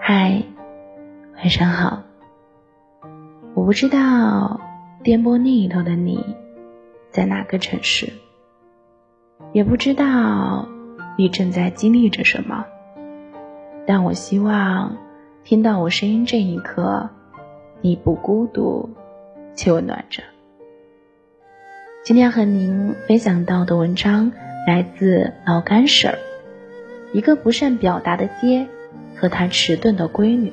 嗨，晚上好。我不知道电波另一头的你在哪个城市，也不知道你正在经历着什么，但我希望听到我声音这一刻，你不孤独且温暖着。今天和您分享到的文章来自老干婶儿，一个不善表达的爹。和他迟钝的闺女。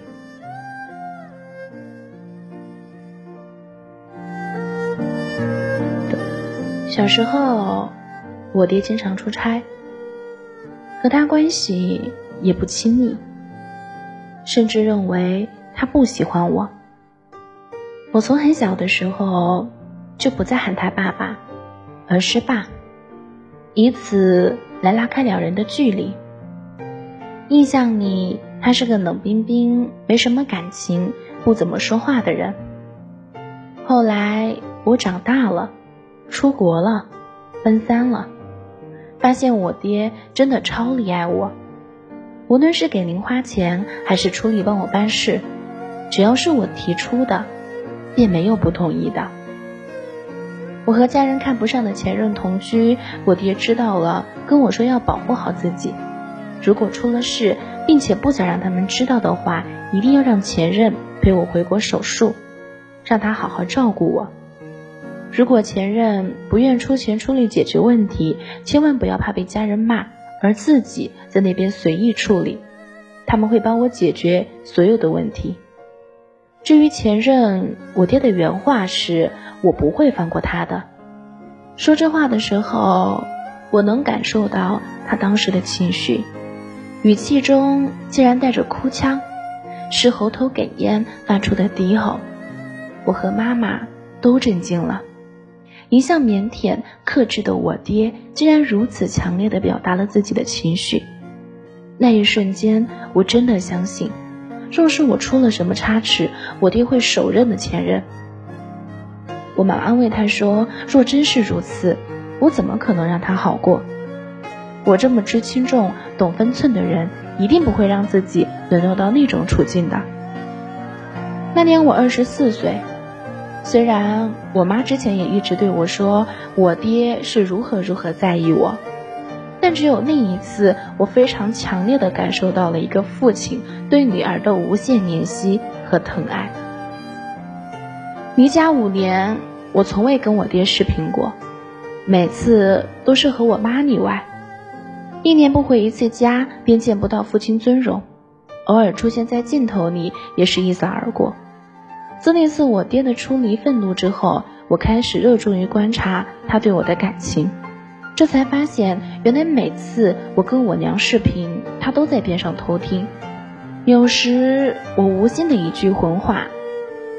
小时候，我爹经常出差，和他关系也不亲密，甚至认为他不喜欢我。我从很小的时候就不再喊他爸爸，而是爸，以此来拉开两人的距离。印象里。他是个冷冰冰、没什么感情、不怎么说话的人。后来我长大了，出国了，分三了，发现我爹真的超溺爱我。无论是给零花钱，还是出力帮我办事，只要是我提出的，便没有不同意的。我和家人看不上的前任同居，我爹知道了，跟我说要保护好自己，如果出了事。并且不想让他们知道的话，一定要让前任陪我回国手术，让他好好照顾我。如果前任不愿出钱出力解决问题，千万不要怕被家人骂，而自己在那边随意处理，他们会帮我解决所有的问题。至于前任，我爹的原话是：“我不会放过他的。”说这话的时候，我能感受到他当时的情绪。语气中竟然带着哭腔，是喉头哽咽发出的低吼。我和妈妈都震惊了，一向腼腆克制的我爹竟然如此强烈的表达了自己的情绪。那一瞬间，我真的相信，若是我出了什么差池，我爹会手刃的前任。我忙安慰他说：“若真是如此，我怎么可能让他好过？”我这么知轻重、懂分寸的人，一定不会让自己沦落到那种处境的。那年我二十四岁，虽然我妈之前也一直对我说我爹是如何如何在意我，但只有那一次，我非常强烈的感受到了一个父亲对女儿的无限怜惜和疼爱。离家五年，我从未跟我爹视频过，每次都是和我妈例外。一年不回一次家，便见不到父亲尊容；偶尔出现在镜头里，也是一扫而过。自那次我爹的出离愤怒之后，我开始热衷于观察他对我的感情，这才发现，原来每次我跟我娘视频，他都在边上偷听。有时我无心的一句混话，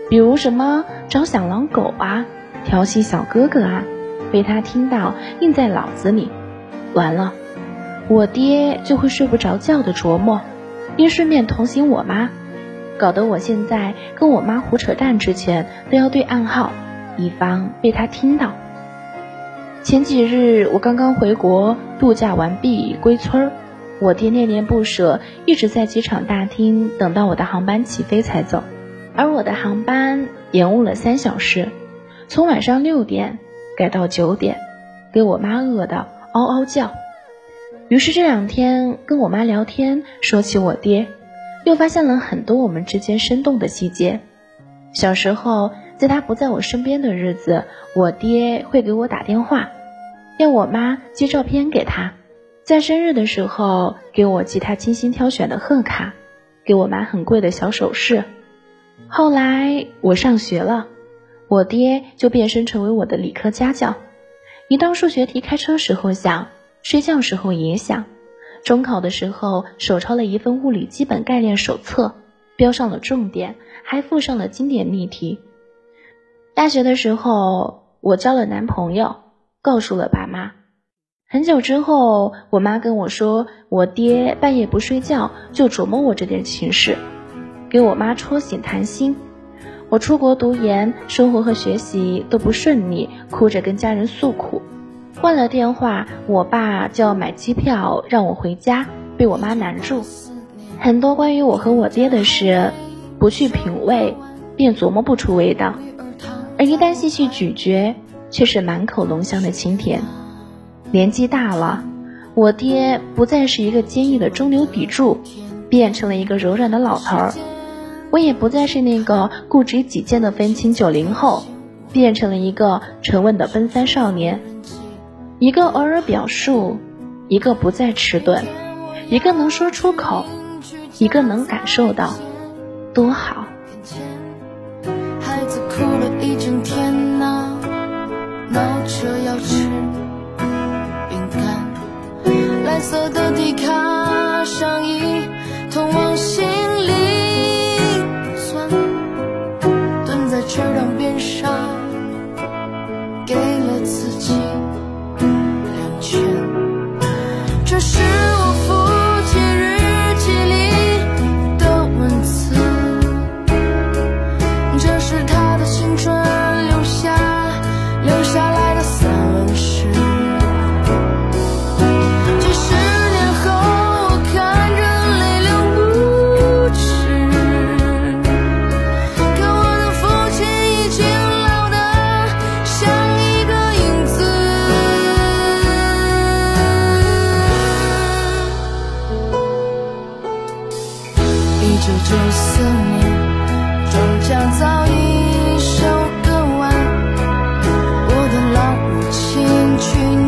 比如什么找小狼狗啊，调戏小哥哥啊，被他听到，印在脑子里，完了。我爹就会睡不着觉的琢磨，并顺便同情我妈，搞得我现在跟我妈胡扯淡之前都要对暗号，以防被他听到。前几日我刚刚回国度假完毕归村儿，我爹恋恋不舍，一直在机场大厅等到我的航班起飞才走，而我的航班延误了三小时，从晚上六点改到九点，给我妈饿得嗷嗷叫。于是这两天跟我妈聊天，说起我爹，又发现了很多我们之间生动的细节。小时候，在他不在我身边的日子，我爹会给我打电话，要我妈寄照片给他；在生日的时候，给我寄他精心挑选的贺卡，给我买很贵的小首饰。后来我上学了，我爹就变身成为我的理科家教，一道数学题开车时候想。睡觉时候也想，中考的时候手抄了一份物理基本概念手册，标上了重点，还附上了经典例题。大学的时候，我交了男朋友，告诉了爸妈。很久之后，我妈跟我说，我爹半夜不睡觉就琢磨我这点情事，给我妈戳醒谈心。我出国读研，生活和学习都不顺利，哭着跟家人诉苦。换了电话，我爸就要买机票让我回家，被我妈拦住。很多关于我和我爹的事，不去品味，便琢磨不出味道；而一旦细细咀嚼，却是满口浓香的清甜。年纪大了，我爹不再是一个坚毅的中流砥柱，变成了一个柔软的老头儿；我也不再是那个固执己见的愤青九零后，变成了一个沉稳的奔三少年。一个偶尔表述，一个不再迟钝，一个能说出口，一个能感受到，多好。留下来的散文诗几十年后我看着泪流不止可我的父亲已经老得像一个影子一九九四亲